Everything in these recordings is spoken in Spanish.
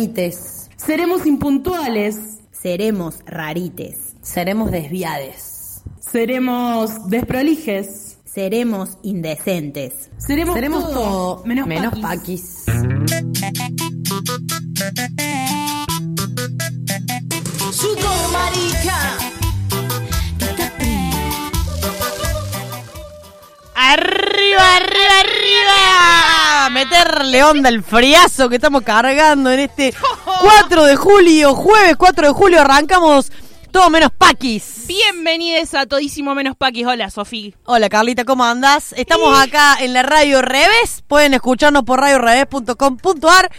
Rarites. Seremos impuntuales. Seremos rarites. Seremos desviades. Seremos desprolijes. Seremos indecentes. Seremos, Seremos todo, todo menos, menos paquis. paquis. Sudor marica. Arriba, arriba, arriba. Meterle onda el friazo que estamos cargando en este 4 de julio, jueves 4 de julio, arrancamos todo menos paquis. Bienvenidos a Todísimo Menos Paquis. Hola, Sofi. Hola Carlita, ¿cómo andás? Estamos acá en la radio Revés, pueden escucharnos por radiorevés.com.ar,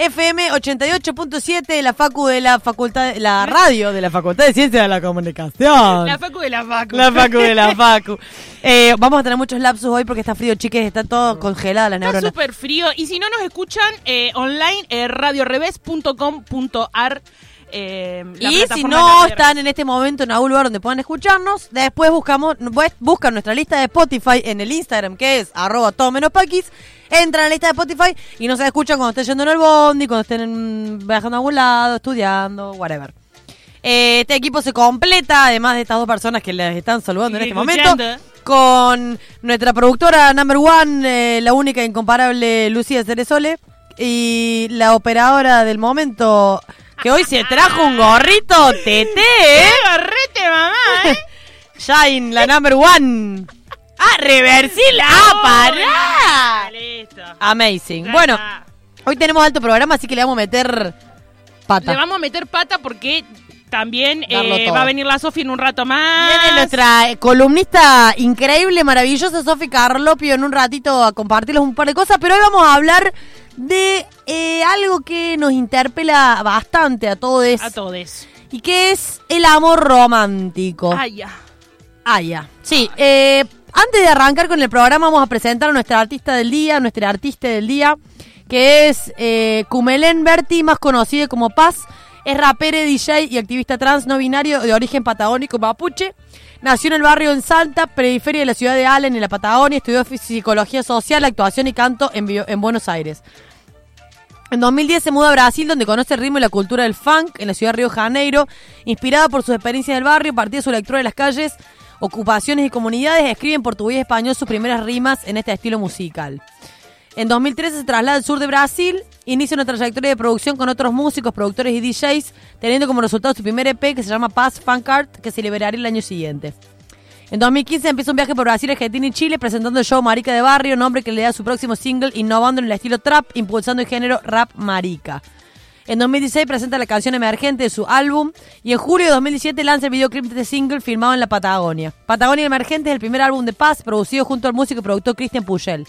FM 88.7, la facu de la facultad, la radio de la Facultad de Ciencias de la Comunicación. La Facu de la Facu. La facu de la facu. Eh, vamos a tener muchos lapsos hoy porque está frío, chiques, está todo congelada la Está neurona. súper frío. Y si no nos escuchan, eh, online, eh, radiorevés.com.ar. Eh, Y si no de están en este momento en algún lugar donde puedan escucharnos, después buscamos, pues, buscan nuestra lista de Spotify en el Instagram, que es arroba todo menos paquis, entran a la lista de Spotify y nos escuchan cuando estén yendo en el bondi, cuando estén viajando a algún lado, estudiando, whatever. Eh, este equipo se completa, además de estas dos personas que les están saludando en este momento, con nuestra productora number one, eh, la única e incomparable Lucía Ceresole, y la operadora del momento, que hoy se trajo un gorrito tete, ¿eh? ¡Gorrete, mamá! Shine, la number one. ¡Ah, reversil! ¡Ah, pará! Listo. Amazing. Bueno, hoy tenemos alto programa, así que le vamos a meter pata. Le vamos a meter pata porque también eh, va a venir la Sofi en un rato más. Viene nuestra columnista increíble, maravillosa, Sofi Carlopio, en un ratito a compartirles un par de cosas, pero hoy vamos a hablar de eh, algo que nos interpela bastante a todos A todos. y que es el amor romántico. Ay, ya. Ah, ya. Sí, eh, antes de arrancar con el programa vamos a presentar a nuestra artista del día, nuestra artista del día, que es eh, Berti, más conocida como Paz. Es rapera, DJ y activista trans no binario de origen patagónico mapuche. Nació en el barrio en Salta, periferia de la ciudad de Allen, en la Patagonia. Estudió psicología social, actuación y canto en, Buenos Aires. En 2010 se muda a Brasil, donde conoce el ritmo y la cultura del funk en la ciudad de Río Janeiro. Inspirada por sus experiencias del barrio, partida de su lectura de las calles, ocupaciones y comunidades, escribe en portugués y español sus primeras rimas en este estilo musical. En 2013 se traslada al sur de Brasil, inicia una trayectoria de producción con otros músicos, productores y DJs, teniendo como resultado su primer EP que se llama Paz Funk Art, que se liberaría el año siguiente. En 2015 empieza un viaje por Brasil, Argentina y Chile presentando el show Marica de Barrio, nombre que le da su próximo single, innovando en el estilo trap, impulsando el género rap marica. En 2016 presenta la canción emergente de su álbum y en julio de 2017 lanza el videoclip de este single filmado en la Patagonia. Patagonia Emergente es el primer álbum de Paz producido junto al músico y productor Christian Pugel.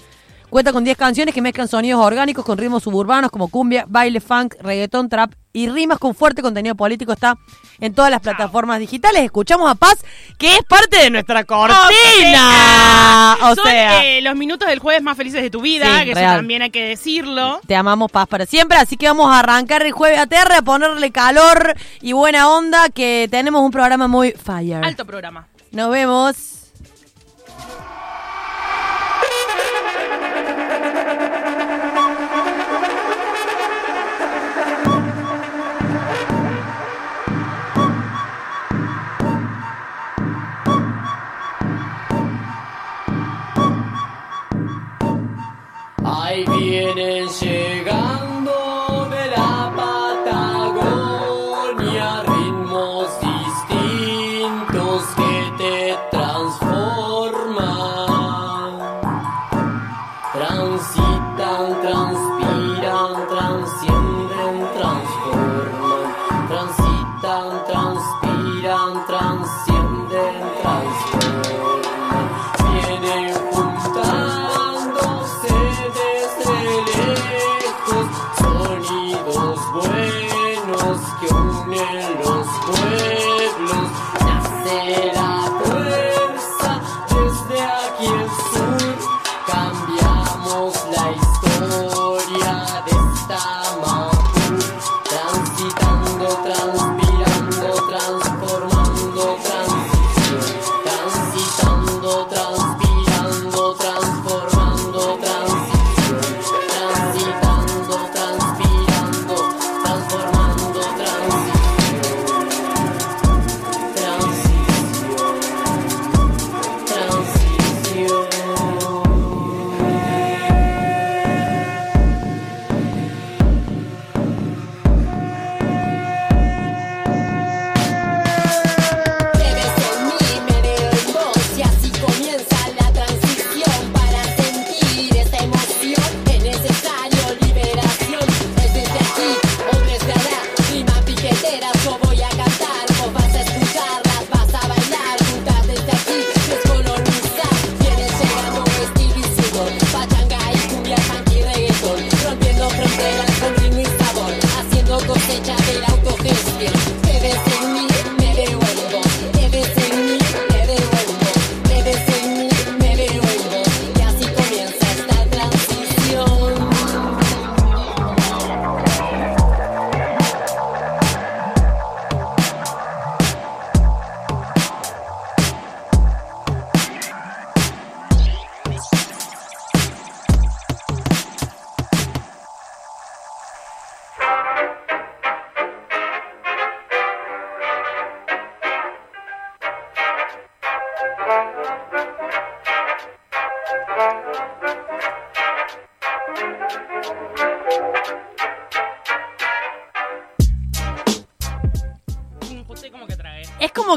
Cuenta con 10 canciones que mezclan sonidos orgánicos con ritmos suburbanos como cumbia, baile, funk, reggaetón, trap y rimas con fuerte contenido político. Está en todas las plataformas digitales. Escuchamos a Paz, que es parte de nuestra cortina. O Son sea, eh, los minutos del jueves más felices de tu vida, Sí, que real. eso también hay que decirlo. te amamos Paz para siempre. Así que vamos a arrancar el jueves a tierra, a ponerle calor y buena onda, que tenemos un programa muy fire. Alto programa. Nos vemos.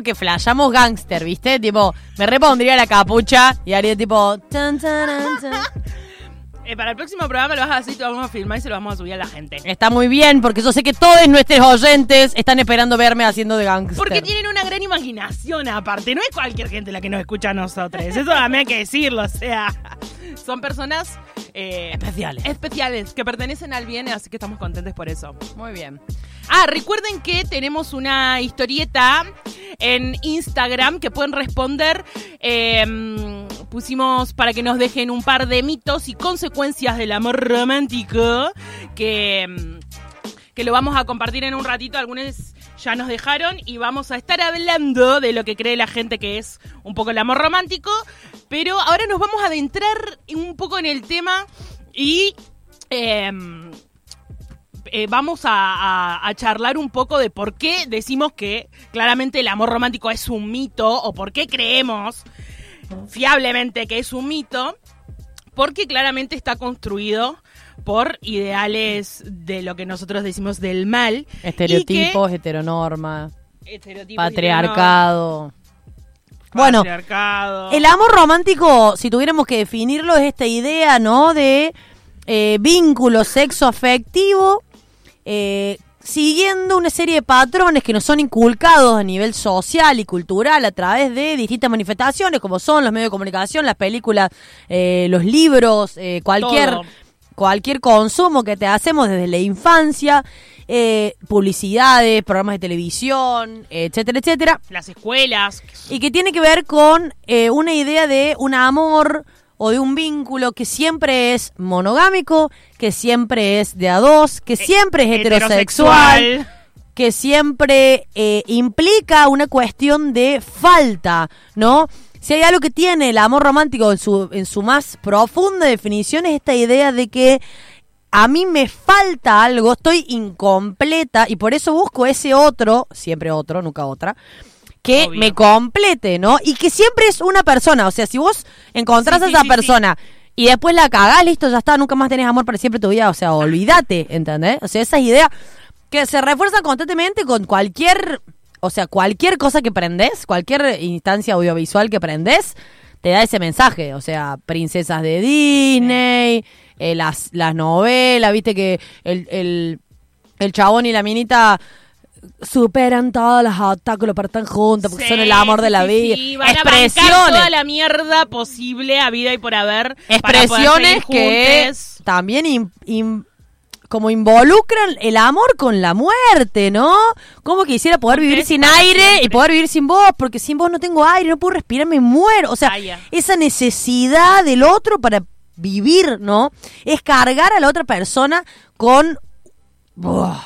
Como que flashamos gangster, ¿viste? Tipo, me repondría la capucha y haría tipo. tan, taran, tan. Eh, para el próximo programa lo vas a hacer, lo vamos a filmar y se lo vamos a subir a la gente. Está muy bien, porque yo sé que todos nuestros oyentes están esperando verme haciendo de gangster. Porque tienen una gran imaginación aparte. No es cualquier gente la que nos escucha a nosotros. Eso también hay que decirlo. O sea, son personas eh, Especiales. especiales que pertenecen al bien, así que estamos contentes por eso. Muy bien. Ah, recuerden que tenemos una historieta en Instagram que pueden responder. Eh, pusimos para que nos dejen un par de mitos y consecuencias del amor romántico que, mm, que lo vamos a compartir en un ratito. Algunos ya nos dejaron y vamos a estar hablando de lo que cree la gente que es un poco el amor romántico. Pero ahora nos vamos a adentrar un poco en el tema y... em, eh, vamos a, a- a charlar un poco de por qué decimos que claramente el amor romántico es un mito o por qué creemos fiablemente que es un mito, porque claramente está construido por ideales de lo que nosotros decimos del mal. Estereotipos, heteronorma, que- estereotipos, patriarcado. Bueno, patriarcado. El amor romántico, si tuviéramos que definirlo, es esta idea, ¿no? De eh, vínculo sexo afectivo, eh, siguiendo una serie de patrones que nos son inculcados a nivel social y cultural a través de distintas manifestaciones, como son los medios de comunicación, las películas, eh, los libros, eh, cualquier Todo. cualquier consumo que te hacemos desde la infancia, eh, publicidades, programas de televisión, etcétera, etcétera Las escuelas. y que tiene que ver con eh, una idea de un amor o de un vínculo que siempre es monogámico, que siempre es de a dos, que siempre es heterosexual, que siempre eh, implica una cuestión de falta, ¿no? Si hay algo que tiene el amor romántico en su, en su más profunda definición es esta idea de que a mí me falta algo, estoy incompleta y por eso busco ese otro, siempre otro, nunca otra, que Obvio. me complete, ¿no? Y que siempre es una persona, o sea, si vos encontrás Sí, a esa sí, persona y después la cagás, listo, ya está, nunca más tenés amor para siempre tu vida, o sea, olvídate, ¿entendés? O sea, esas ideas que se refuerzan constantemente con cualquier, o sea, cualquier cosa que prendés, cualquier instancia audiovisual que prendés, te da ese mensaje, o sea, princesas de Disney, eh, las, las novelas, viste que el, el, el chabón y la minita superan todos los obstáculos para estar juntos porque Sí, son el amor de la vida. sí, van a Expresiones. toda la mierda posible a vida y por haber. expresiones que también in- in- como involucran el amor con la muerte, ¿no? Como quisiera poder Porque vivir sin aire y poder vivir sin vos, porque sin vos no tengo aire, no puedo respirar, me muero. O sea, Ah, esa necesidad del otro para vivir, ¿no? Es cargar a la otra persona con buah,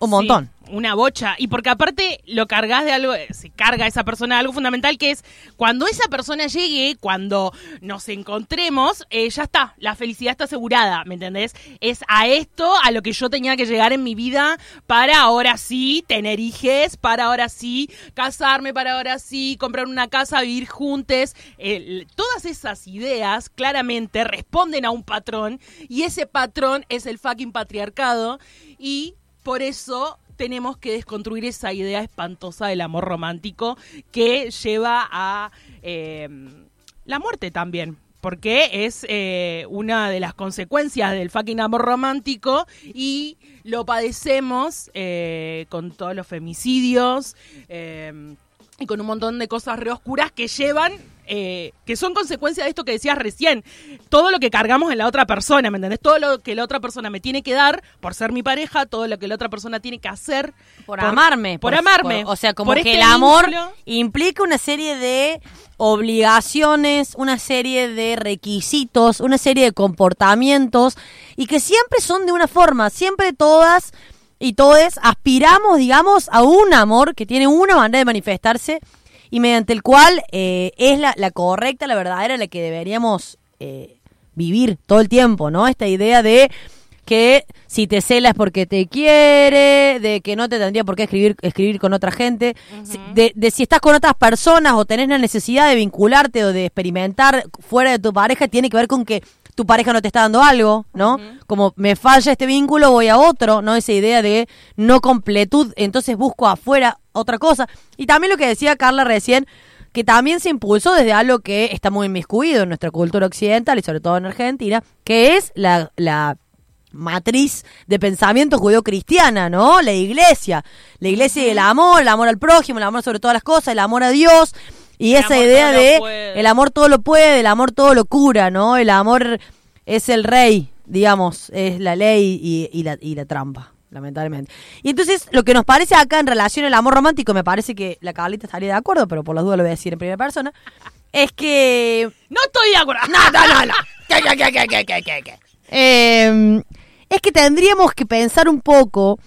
un montón. Una bocha. Y porque aparte lo cargas de algo, eh, se carga esa persona de algo fundamental que es cuando esa persona llegue, cuando nos encontremos, eh, ya está, la felicidad está asegurada, ¿me entendés? Es a esto a lo que yo tenía que llegar en mi vida para ahora sí tener hijes, para ahora sí casarme, para ahora sí comprar una casa, vivir juntos. Todas esas ideas claramente responden a un patrón y ese patrón es el fucking patriarcado y por eso tenemos que desconstruir esa idea espantosa del amor romántico que lleva a eh, la muerte también. Porque es eh, una de las consecuencias del fucking amor romántico y lo padecemos eh, con todos los femicidios eh, y con un montón de cosas re oscuras que llevan, eh, que son consecuencia de esto que decías recién. Todo lo que cargamos en la otra persona, ¿me entendés? Todo lo que la otra persona me tiene que dar por ser mi pareja, todo lo que la otra persona tiene que hacer Por, amarme. Por, amarme. por- o sea, como que este el amor vínculo. implica una serie de obligaciones, una serie de requisitos, una serie de comportamientos y que siempre son de una forma, siempre todas y todos aspiramos, digamos, a un amor que tiene una manera de manifestarse y mediante el cual eh, es la, la correcta, la verdadera, la que deberíamos eh, vivir todo el tiempo, ¿no? Esta idea de que si te celas porque te quiere, de que no te tendría por qué escribir, escribir con otra gente, de, de si estás con otras personas o tenés la necesidad de vincularte o de experimentar fuera de tu pareja, tiene que ver con que tu pareja no te está dando algo, ¿no? Como me falla este vínculo, voy a otro, ¿no? Esa idea de no completud, entonces busco afuera otra cosa. Y también lo que decía Carla recién, que también se impulsó desde algo que está muy inmiscuido en nuestra cultura occidental y sobre todo en Argentina, que es la, la matriz de pensamiento judío-cristiana, ¿no? La iglesia. La iglesia y el amor, el amor al prójimo, el amor sobre todas las cosas, el amor a Dios. Y El esa idea de el amor todo lo puede, el amor todo lo cura, ¿no? El amor es el rey, digamos, es la ley y, y la, y la trampa, lamentablemente. Y entonces, lo que nos parece acá en relación al amor romántico, me parece que la Carlita estaría de acuerdo, pero por las dudas lo voy a decir en primera persona, es que No estoy de acuerdo. no, no, no, no. ¿Qué, qué, qué, qué, qué, qué, qué, qué? Eh, es que tendríamos que pensar un poco,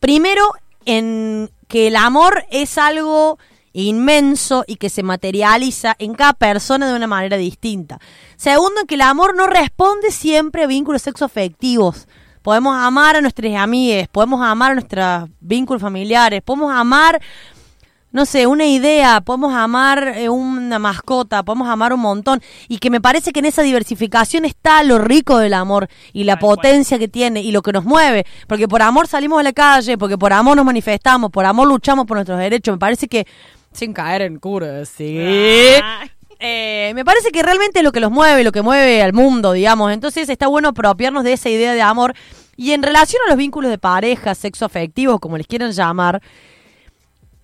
primero, en que el amor es algo inmenso y que se materializa en cada persona de una manera distinta. Segundo, que el amor no responde siempre a vínculos sexoafectivos. Podemos amar a nuestras amigas, podemos amar a nuestros vínculos familiares, podemos amar no sé, una idea, podemos amar eh, una mascota, podemos amar un montón. Y que me parece que en esa diversificación está lo rico del amor y la potencia que tiene y lo que nos mueve. Porque por amor salimos a la calle, porque por amor nos manifestamos, por amor luchamos por nuestros derechos. Me parece que, sin caer en cura, sí. Eh, me parece que realmente es lo que los mueve, lo que mueve al mundo, digamos. Entonces está bueno apropiarnos de esa idea de amor. Y en relación a los vínculos de pareja, sexo afectivos, como les quieran llamar,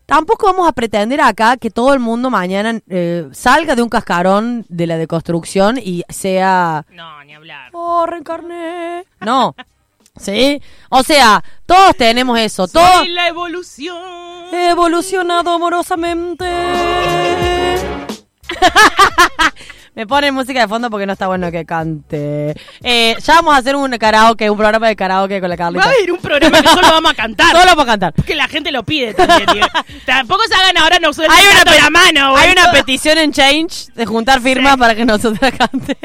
tampoco vamos a pretender acá que todo el mundo mañana eh, salga de un cascarón de la deconstrucción y sea... No, ni hablar. Oh, reencarné. No. ¿Sí? O sea, todos tenemos eso. Todos Soy la evolución. he evolucionado amorosamente. Me pone música de fondo porque no está bueno que cante. Eh, ya vamos a hacer un karaoke, un programa de karaoke con la Va Carlita. a haber un programa que solo vamos a cantar. Solo para cantar. Que la gente lo pide también. tío. Tampoco se hagan ahora no suelten Hay una, la mano. hay una petición en Change de juntar firmas para que nosotros cante.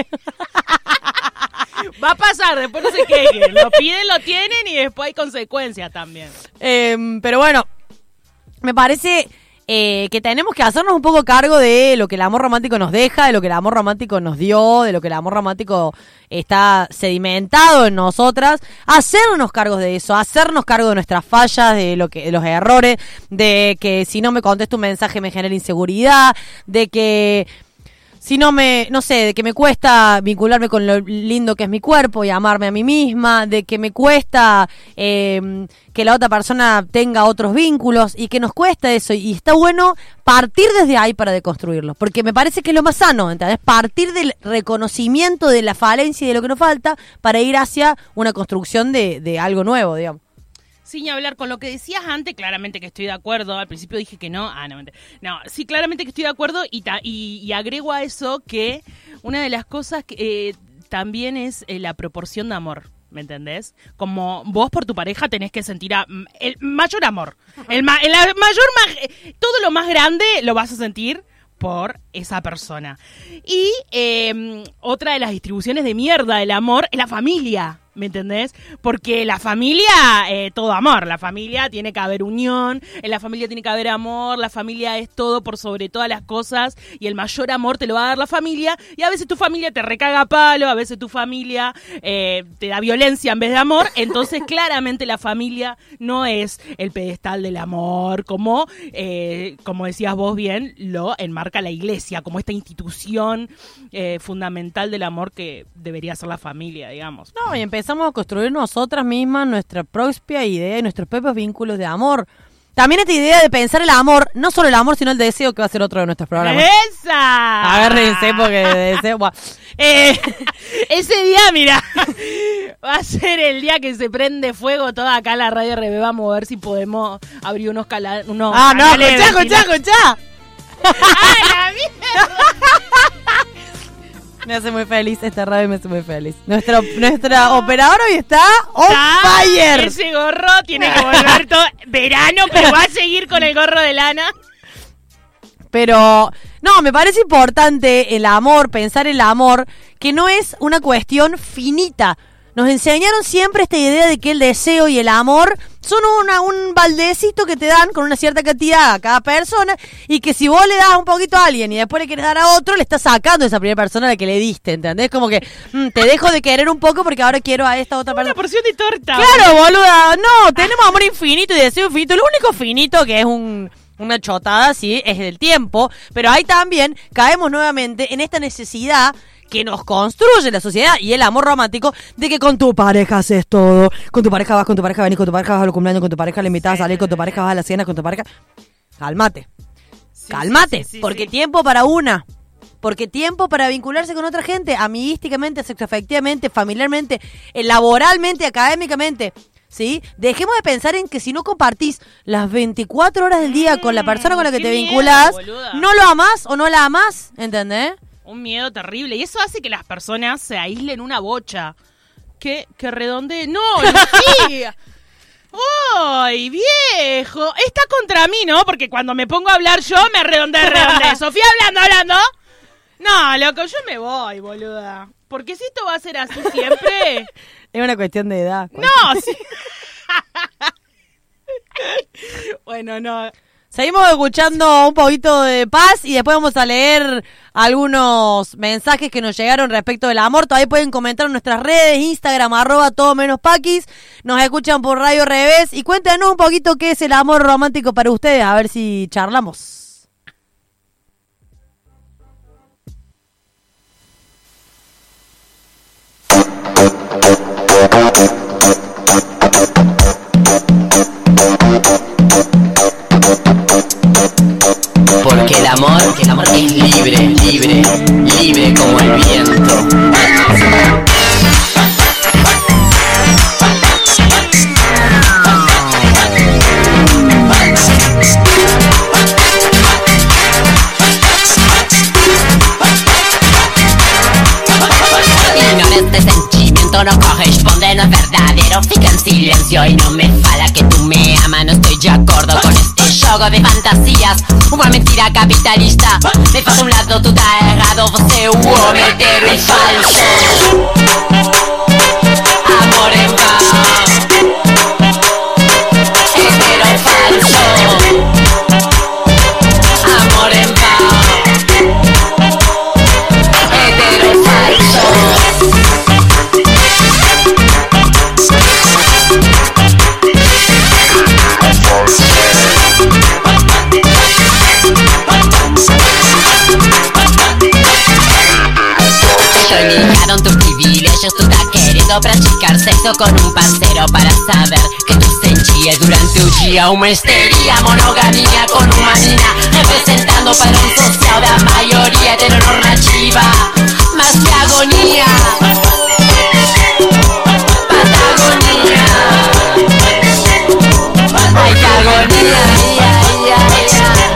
Va a pasar, después no se quejen. Lo piden, lo tienen y después hay consecuencias también. Em, pero bueno, me parece eh, que tenemos que hacernos un poco cargo de lo que el amor romántico nos deja, de lo que el amor romántico nos dio, de lo que el amor romántico está sedimentado en nosotras, hacernos cargos de eso, hacernos cargo de nuestras fallas, de lo que, de los errores, de que si no me contesto un mensaje me genera inseguridad, de que si no me, no sé, de que me cuesta vincularme con lo lindo que es mi cuerpo y amarme a mí misma, de que me cuesta eh, que la otra persona tenga otros vínculos y que nos cuesta eso. Y está bueno partir desde ahí para deconstruirlo, porque me parece que es lo más sano, ¿entendés? Partir del reconocimiento de la falencia y de lo que nos falta para ir hacia una construcción de, de algo nuevo, digamos. Sin hablar con lo que decías antes, claramente que estoy de acuerdo. Al principio dije que no. Ah, no. No, sí, claramente que estoy de acuerdo y, agrego a eso que una de las cosas que eh, también es eh, la proporción de amor. ¿Me entendés? Como vos por tu pareja tenés que sentir a- m- el mayor amor. El, ma- el mayor, ma- todo lo más grande lo vas a sentir por esa persona. Y eh, otra de las distribuciones de mierda del amor es la familia. ¿Me entendés? Porque la familia, eh, todo amor. La familia tiene que haber unión, en la familia tiene que haber amor, la familia es todo por sobre todas las cosas y el mayor amor te lo va a dar la familia. Y a veces tu familia te recaga a palo, a veces tu familia eh, te da violencia en vez de amor. Entonces, claramente la familia no es el pedestal del amor, como, eh, como decías vos bien, lo enmarca la iglesia, como esta institución eh, fundamental del amor que debería ser la familia, digamos. No, y empezamos a construir nosotras mismas nuestra propia idea y nuestros propios vínculos de amor. También esta idea de pensar el amor, no solo el amor, sino el deseo, que va a ser otro de nuestros programas. ¡Esa! Agárrense porque deseo. Eh, Ese día, mira, va a ser el día que se prende fuego toda acá la radio RB. Vamos a ver si podemos abrir unos, cala- unos ah, no, escuchá, escuchá, escuchá. ¡Ay, la mierda! Me hace muy feliz esta radio, me hace muy feliz. Nuestra, nuestra operadora hoy está on Está- fire. Ese gorro tiene que volver todo verano, pero va a seguir con el gorro de lana. Pero, no, me parece importante el amor, pensar el amor, que no es una cuestión finita. Nos enseñaron siempre esta idea de que el deseo y el amor son una, un baldecito que te dan con una cierta cantidad a cada persona y que si vos le das un poquito a alguien y después le quieres dar a otro, le estás sacando a esa primera persona a la que le diste, ¿entendés? Como que mm, te dejo de querer un poco porque ahora quiero a esta otra Una persona. porción de torta. Claro, boluda. No, tenemos amor infinito y deseo infinito. Lo único finito que es un, una chotada, sí, es el tiempo. Pero ahí también caemos nuevamente en esta necesidad que nos construye la sociedad y el amor romántico de que con tu pareja haces todo. Con tu pareja vas, con tu pareja venís, con tu pareja vas a los cumpleaños, con tu pareja le invitas a salir, con tu pareja vas a la cena, con tu pareja... Cálmate. Sí, Cálmate. sí, sí, porque tiempo para una. Porque tiempo para vincularse con otra gente, amiguísticamente, sexoafectivamente, familiarmente, laboralmente, académicamente. ¿Sí? Dejemos de pensar en que si no compartís las 24 horas del día con la persona con la que te miedo, vinculás, boluda. no lo amás o no la amás, ¿entendés? Un miedo terrible. Y eso hace que las personas se aíslen una bocha. Que, que redonde. ¡No, Lucía! ¡Ay, viejo! Está contra mí, ¿no? Porque cuando me pongo a hablar yo me redondeé, redondeé. Sofía hablando, hablando. No, loco, yo me voy, boluda. Porque si esto va a ser así siempre. Es una cuestión de edad. No, sí. bueno, no. Seguimos escuchando un poquito de paz y después vamos a leer algunos mensajes que nos llegaron respecto del amor. Todavía pueden comentar en nuestras redes, Instagram, arroba todo menos paquis. Nos escuchan por Radio Revés y cuéntenos un poquito qué es el amor romántico para ustedes, a ver si charlamos. Amor, el amor es libre, libre, libre como el viento. Este sentimiento, no corresponde, no es verdadero. Fica en silencio y no me fala que tú me amas. No estoy de acuerdo con este juego de fantasías Uma mentira capitalista. Me falta un lado, tú estás errado. Você é o homem inteiro falso estás queriendo practicar sexo con un parcero para saber que tú sentías durante un día. Una histeria, monogamia con una mina, representando padrón social de la mayoría heteronormativa, más que agonía, Patagonia, ay que agonía, ia, ia.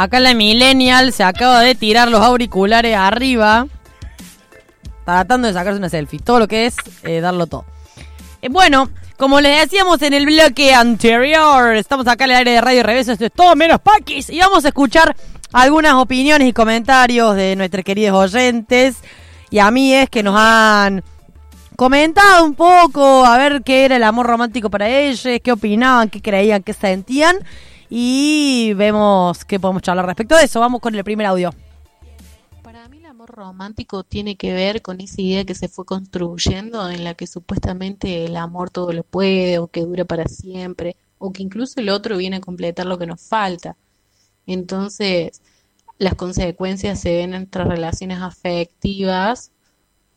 Acá la Millennial se acaba de tirar los auriculares arriba. Tratando de sacarse una selfie. Todo lo que es eh, darlo todo. Eh, bueno, como les decíamos en el bloque anterior, estamos acá en el aire de Radio Revés. Esto es todo menos Paquis. Y vamos a escuchar algunas opiniones y comentarios de nuestros queridos oyentes y a mí es que nos han comentado un poco a ver qué era el amor romántico para ellos, qué opinaban, qué creían, qué sentían y vemos qué podemos charlar respecto de eso. Vamos con el primer audio. Para mí el amor romántico tiene que ver con esa idea que se fue construyendo en la que supuestamente el amor todo lo puede o que dura para siempre o que incluso el otro viene a completar lo que nos falta. Entonces, las consecuencias se ven entre relaciones afectivas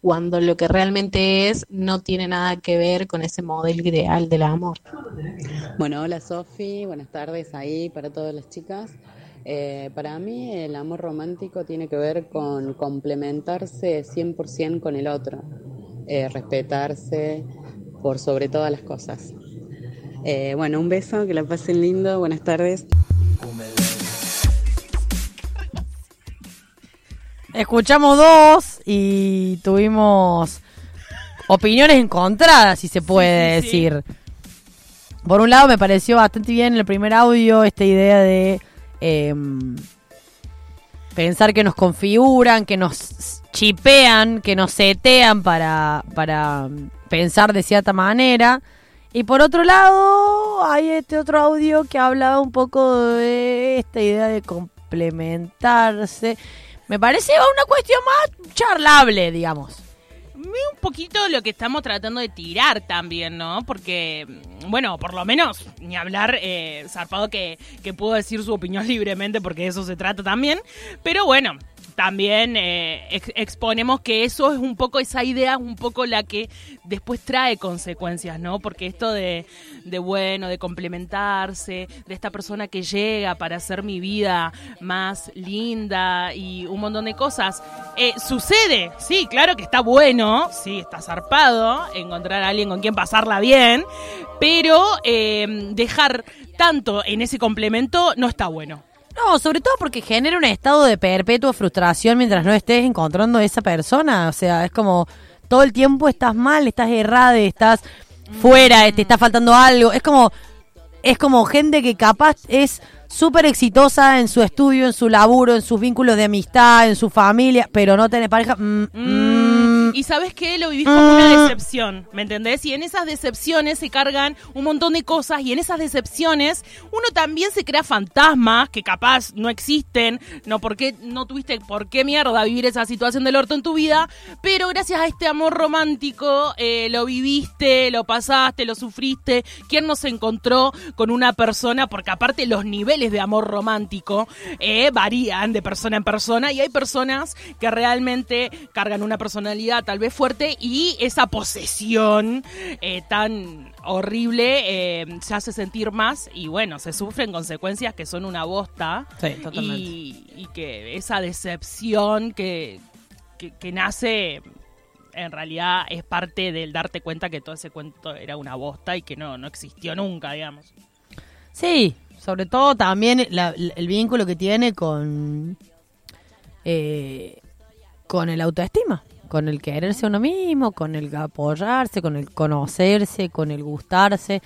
cuando lo que realmente es no tiene nada que ver con ese modelo ideal del amor. Bueno, hola Sofi, buenas tardes ahí para todas las chicas. Eh, para mí el amor romántico tiene que ver con complementarse 100% con el otro, eh, respetarse por sobre todas las cosas. Eh, bueno, un beso, que la pasen lindo, buenas tardes. Escuchamos dos y tuvimos opiniones encontradas, si se puede Sí, sí, sí. decir. Por un lado, me pareció bastante bien el primer audio esta idea de em, pensar que nos configuran, que nos chipean, que nos setean para, para pensar de cierta manera. Y por otro lado, hay este otro audio que hablaba un poco de esta idea de complementarse. Me parece una cuestión más charlable, digamos. Un poquito lo que estamos tratando de tirar también, ¿no? Porque, bueno, por lo menos, ni hablar, eh, zarpado que, que pudo decir su opinión libremente, porque de eso se trata también. Pero bueno, también eh, ex- exponemos que eso es un poco, esa idea es un poco la que después trae consecuencias, ¿no? Porque esto de, de bueno, de complementarse, de esta persona que llega para hacer mi vida más linda y un montón de cosas, eh, sucede, sí, claro que está bueno, sí, está zarpado encontrar a alguien con quien pasarla bien, pero eh, dejar tanto en ese complemento no está bueno. No, sobre todo porque genera un estado de perpetua frustración mientras no estés encontrando a esa persona. O sea, es como todo el tiempo estás mal, estás errada, estás fuera, te está faltando algo. Es como, es como gente que capaz es súper exitosa en su estudio, en su laburo, en sus vínculos de amistad, en su familia, pero no tiene pareja. Mm, mm. Y sabes que lo vivís como una decepción, ¿me entendés? Y en esas decepciones se cargan un montón de cosas y en esas decepciones uno también se crea fantasmas que capaz no existen, no porque no tuviste por qué mierda vivir esa situación del orto en tu vida, pero gracias a este amor romántico eh, lo viviste, lo pasaste, lo sufriste. ¿Quién no se encontró con una persona? Porque aparte los niveles de amor romántico eh, varían de persona en persona y hay personas que realmente cargan una personalidad tal vez fuerte y esa posesión eh, tan horrible eh, se hace sentir más y bueno, se sufren consecuencias que son una bosta Sí, totalmente. y, y que esa decepción que, que, que nace en realidad es parte del darte cuenta que todo ese cuento era una bosta y que no, no existió nunca, digamos. Sí, sobre todo también la- el vínculo que tiene con eh, con el autoestima, con el quererse a uno mismo, con el apoyarse, con el conocerse, con el gustarse.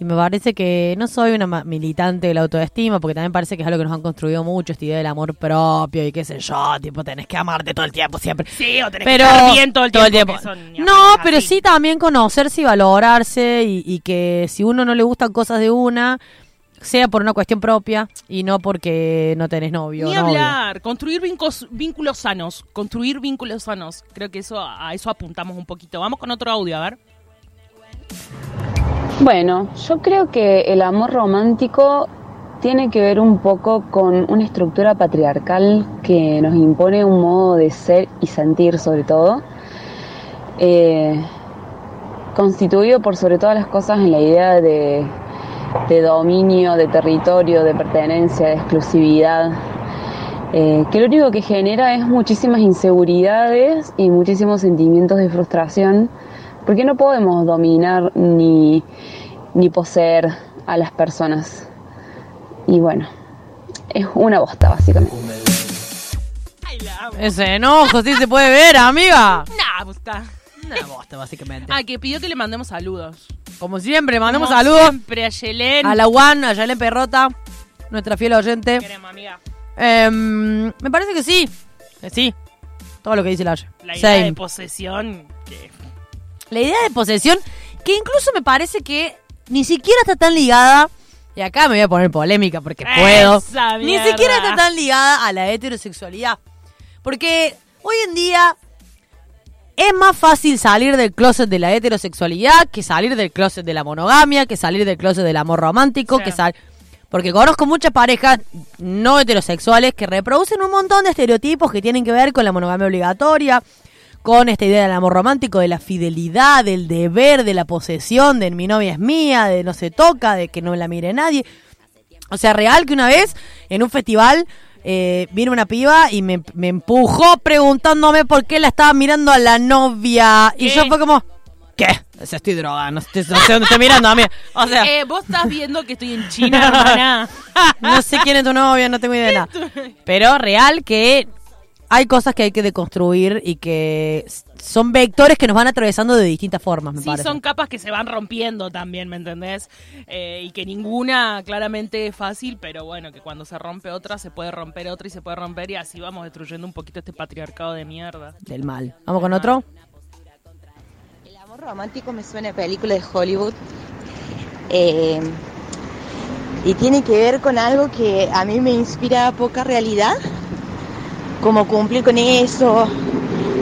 Y me parece que no soy una militante de la autoestima, porque también parece que es algo que nos han construido mucho, esta idea del amor propio y qué sé yo, tipo, tenés que amarte todo el tiempo, siempre. Sí, o tenés Pero que estar bien todo el tiempo. No, pero así. sí también conocerse y valorarse y, y que si uno no le gustan cosas de una, sea por una cuestión propia y no porque no tenés novio. Ni hablar, construir vínculos, vínculos sanos, construir vínculos sanos. Creo que eso a eso apuntamos un poquito. Vamos con otro audio, a ver. Bueno, yo creo que el amor romántico tiene que ver un poco con una estructura patriarcal que nos impone un modo de ser y sentir sobre todo, eh, constituido por sobre todas las cosas en la idea de, de dominio, de territorio, de pertenencia, de exclusividad, eh, que lo único que genera es muchísimas inseguridades y muchísimos sentimientos de frustración, porque no podemos dominar ni, ni poseer a las personas. Y bueno, es una bosta, básicamente. Ese enojo sí se puede ver, amiga. Pues está. Una bosta, básicamente. Ah, que pidió que le mandemos saludos. Como siempre, mandamos Como saludos Siempre a Yelén. a la Juan, a Yalen Perrota, nuestra fiel oyente. Queremos, amiga. Em, me parece que sí. Que sí. Todo lo que dice la La idea Same. de posesión. Que... La idea de posesión, que incluso me parece que ni siquiera está tan ligada. Y acá me voy a poner polémica porque puedo. Ni siquiera está tan ligada a la heterosexualidad. Porque hoy en día es más fácil salir del closet de la heterosexualidad que salir del closet de la monogamia, que salir del closet del amor romántico, Sí. que sal porque conozco muchas parejas no heterosexuales que reproducen un montón de estereotipos que tienen que ver con la monogamia obligatoria, con esta idea del amor romántico, de la fidelidad, del deber, de la posesión, de mi novia es mía, de no se toca, de que no la mire nadie. O sea, real que una vez en un festival eh, vino una piba y me, me empujó preguntándome por qué la estaba mirando a la novia. Y yo fue como, ¿qué? O sea, estoy drogada, no, sé- dónde estoy mirando a mí. O sea, Eh, vos estás viendo que estoy en China, hermana. no sé quién es tu novia, no tengo idea de nada. Pero real que hay cosas que hay que deconstruir y que son vectores que nos van atravesando de distintas formas, me Sí, parece. son capas que se van rompiendo también, ¿me entendés? Eh, y que ninguna claramente es fácil, pero bueno, que cuando se rompe otra, se puede romper otra y se puede romper y así vamos destruyendo un poquito este patriarcado de mierda. Del mal. ¿Vamos con otro? El amor romántico me suena a película de Hollywood. Eh, y tiene que ver con algo que a mí me inspira poca realidad, como cumplir con eso,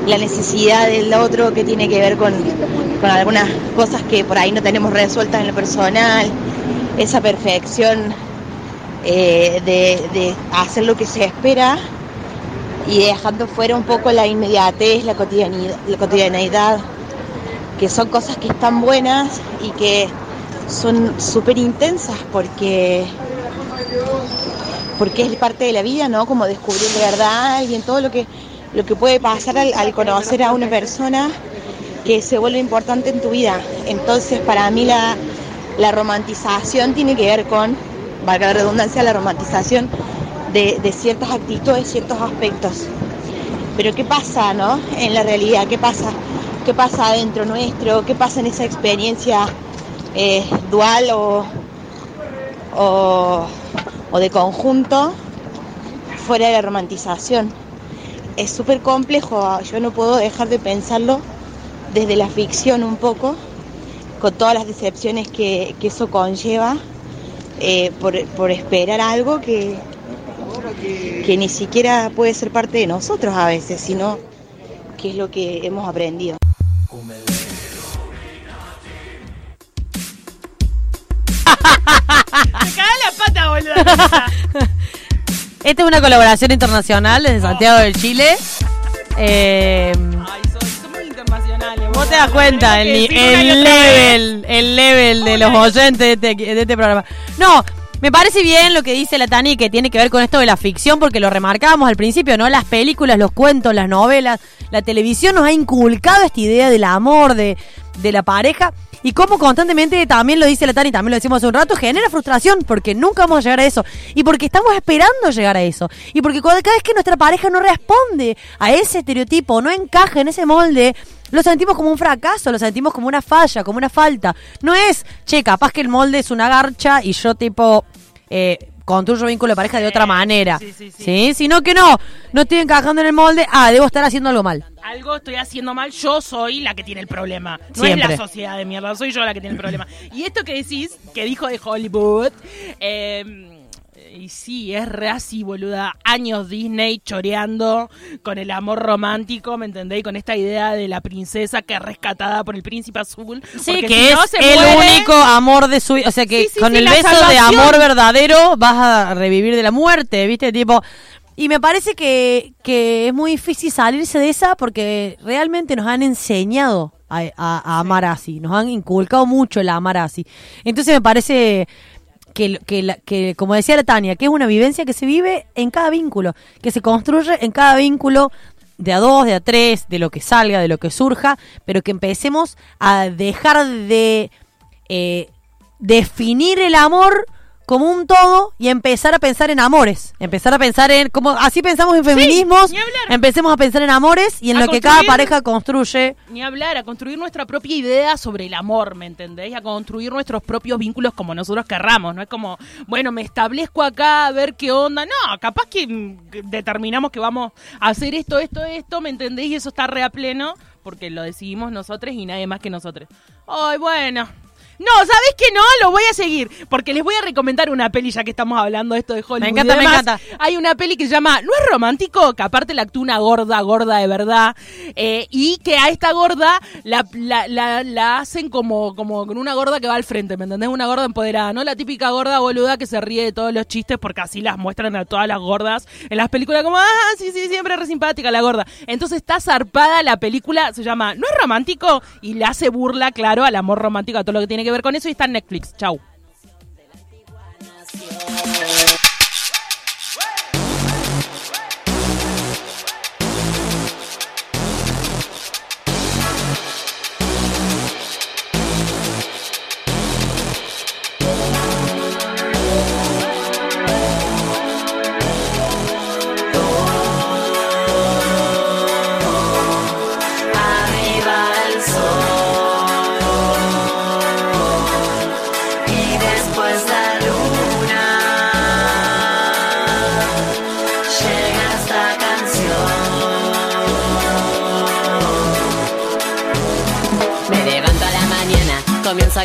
la necesidad del otro que tiene que ver con, con algunas cosas que por ahí no tenemos resueltas en lo personal, esa perfección eh, de, de hacer lo que se espera y dejando fuera un poco la inmediatez, la cotidianidad, cotidianeidad que son cosas que están buenas y que son súper intensas porque porque es parte de la vida, ¿no? Como descubrir de verdad a alguien, todo lo que lo que puede pasar al, conocer a una persona que se vuelve importante en tu vida. Entonces, para mí la, la romantización tiene que ver con, valga la redundancia, la romantización de, de ciertas actitudes, ciertos aspectos. Pero ¿qué pasa, no? En la realidad, ¿qué pasa? ¿Qué pasa adentro nuestro? ¿Qué pasa en esa experiencia eh, dual o, o, o de conjunto fuera de la romantización? Es súper complejo, yo no puedo dejar de pensarlo desde la ficción un poco, con todas las decepciones que, que eso conlleva, eh, por, por esperar algo que, que ni siquiera puede ser parte de nosotros a veces, sino que es lo que hemos aprendido. ¡Me caga la pata, boludo! Esta es una colaboración internacional desde Santiago del Chile. Eh, Ay, so- somos internacionales. vos te das cuenta el, el level, el level de los oyentes de este, de este programa. No, me parece bien lo que dice la Tani que tiene que ver con esto de la ficción, porque lo remarcábamos al principio, ¿no? Las películas, los cuentos, las novelas, la televisión nos ha inculcado esta idea del amor, de, de la pareja. Y como constantemente, también lo dice la Tani, también lo decimos hace un rato, genera frustración porque nunca vamos a llegar a eso. Y porque estamos esperando llegar a eso. Y porque cada vez que nuestra pareja no responde a ese estereotipo, no encaja en ese molde, lo sentimos como un fracaso, lo sentimos como una falla, como una falta. No es, che, capaz que el molde es una garcha y yo tipo eh, construyo vínculo de pareja de otra manera. sí, sí, sí. ¿Sí? Sino que no, no estoy encajando en el molde, ah, debo estar haciendo algo mal. Algo estoy haciendo mal, yo soy la que tiene el problema. No Siempre. es la sociedad de mierda, soy yo la que tiene el problema. Y esto que decís, que dijo de Hollywood, eh, y sí, es re así, boluda. Años Disney choreando con el amor romántico, ¿me entendéis? Con esta idea de la princesa que es rescatada por el príncipe azul. Sí, porque que si es no se el muere- único amor de su O sea, que Sí, sí, con sí, el beso de amor verdadero vas a revivir de la muerte, ¿viste? Tipo. Y me parece que, que es muy difícil salirse de esa porque realmente nos han enseñado a, a- a amar así. Nos han inculcado mucho el amar así. Entonces me parece que, que, la- que, como decía la Tania, que es una vivencia que se vive en cada vínculo, que se construye en cada vínculo de a dos, de a tres, de lo que salga, de lo que surja, pero que empecemos a dejar de eh, definir el amor como un todo y empezar a pensar en amores. Empezar a pensar en, como así pensamos en feminismos, ni hablar. empecemos a pensar en amores y en A lo que cada pareja construye. Ni hablar, a construir nuestra propia idea sobre el amor, ¿me entendés? Y a construir nuestros propios vínculos como nosotros querramos. No es como, bueno, me establezco acá a ver qué onda. No, capaz que mm, determinamos que vamos a hacer esto, esto, esto, ¿me entendés? Y eso está re a pleno porque lo decidimos nosotros y nadie más que nosotros. Ay, bueno. No, ¿sabes qué no? Lo voy a seguir. Porque les voy a recomendar una peli, ya que estamos hablando de esto de Hollywood. Me encanta, y me encanta. Hay una peli que se llama ¿No es romántico? Que aparte la actúa una gorda, gorda de verdad. eh, y que a esta gorda la, la, la, la hacen como, como con una gorda que va al frente, ¿me entendés? Una gorda empoderada, ¿no? La típica gorda boluda que se ríe de todos los chistes porque así las muestran a todas las gordas en las películas como, ah, sí, sí, siempre es re simpática la gorda. Entonces está zarpada la película, se llama ¿No es romántico? Y le hace burla, claro, al amor romántico, a todo lo que tiene que ver con eso y está Netflix. Chau.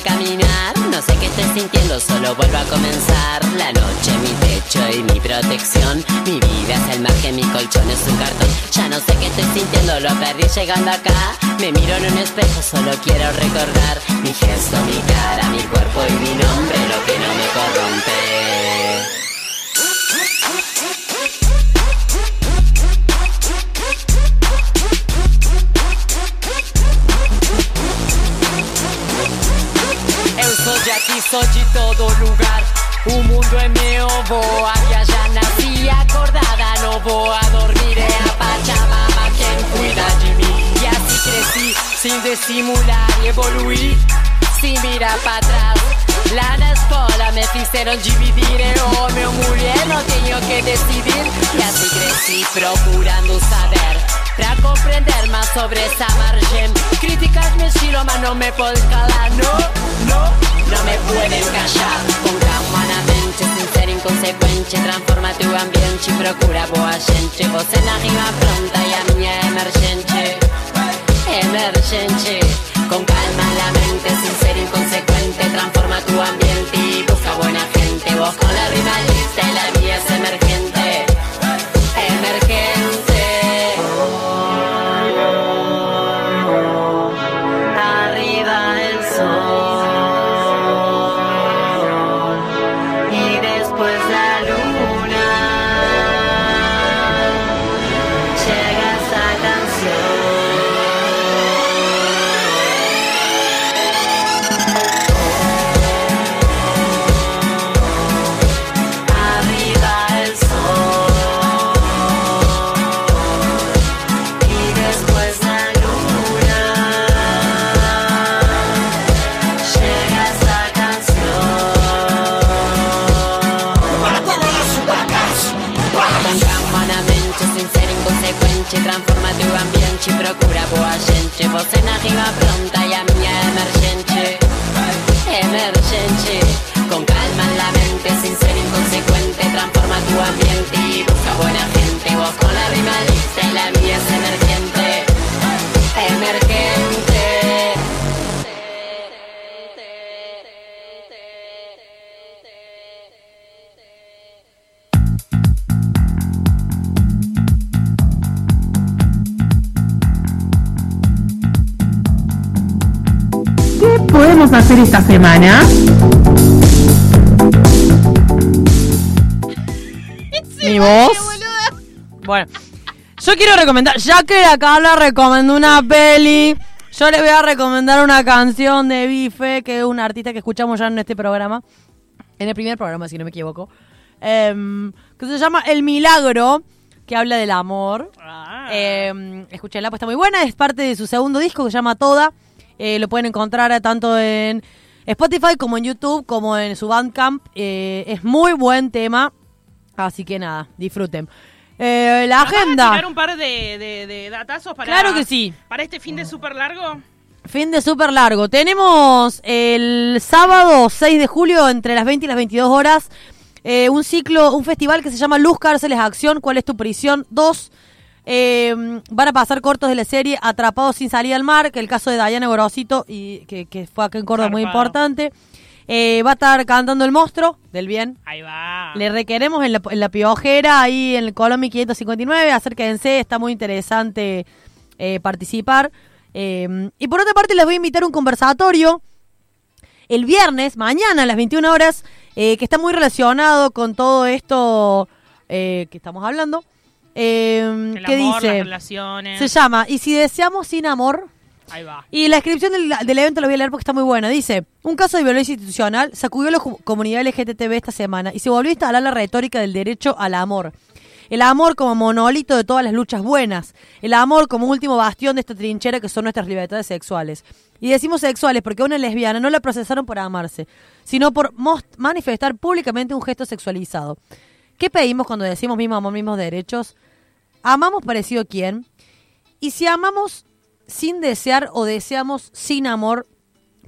Caminar. No sé qué estoy sintiendo, solo vuelvo a comenzar. La noche, mi techo y mi protección. Mi vida es el margen, mi colchón es un cartón. Ya no sé qué estoy sintiendo, lo perdí llegando acá. Me miro en un espejo, solo quiero recordar mi gesto, mi cara, mi cuerpo y mi nombre, lo que no me corrompe. Sou de todo lugar. O mundo é meu, vou a viajar. Nasci acordada, não vou a dormir. A Pachamama quem cuida de mim. E assim cresci, sem dissimular e evoluir, sem mirar pra trás. Lá na escola me fizeram dividir homem ou mulher, não tenho que decidir. E assim cresci procurando saber. Pra compreender más sobre esa margen Críticas mi estilo, mas no me pueden calar No, Ambiente esta semana? Mi voz. Bueno, yo quiero recomendar, ya que la Carla recomendó una peli, yo le voy a recomendar una canción de Bife, que es un artista que escuchamos ya en este programa, en el primer programa, si no me equivoco, em, que se llama El Milagro, que habla del amor. Eh, escuchenla, pues está muy buena, es parte de su segundo disco que se llama Toda. Eh, lo pueden encontrar tanto en Spotify como en YouTube, como en su Bandcamp. eh, es muy buen tema. Así que nada, disfruten. Eh, la ¿Nos vas a agenda. un par de, de, de datazos para, Claro que sí. para este fin de súper largo? Fin de súper largo. Tenemos el sábado 6 de julio entre las 20 y las 22 horas eh, un ciclo, un festival que se llama Luz Cárceles Acción. ¿Cuál es tu prisión? Dos. Eh, van a pasar cortos de la serie Atrapados sin salir al mar, que el caso de Dayana Gorosito, y que, que fue acá en Córdoba muy importante. Eh, va a estar cantando El Monstruo, del bien. Ahí va. Le requeremos en la, en la piojera, ahí en el Colombia 559. Acérquense, está muy interesante eh, participar. Eh, y por otra parte, les voy a invitar a un conversatorio el viernes, mañana a las 21 horas, eh, que está muy relacionado con todo esto que estamos hablando. Eh, El que amor, dice, las relaciones. se llama ¿Y si deseamos sin amor? Ahí va. Y la descripción del, del evento lo voy a leer porque está muy buena. Dice, un caso de violencia institucional sacudió a la comunidad LGTB esta semana y se volvió a instalar la retórica del derecho al amor. El amor como monolito de todas las luchas buenas. El amor como último bastión de esta trinchera que son nuestras libertades sexuales. Y decimos sexuales porque a una lesbiana no la procesaron por amarse, sino por manifestar públicamente un gesto sexualizado. ¿Qué pedimos cuando decimos mismo amor, mismos derechos? ¿Amamos parecido a quién? Y si amamos sin desear o deseamos sin amor,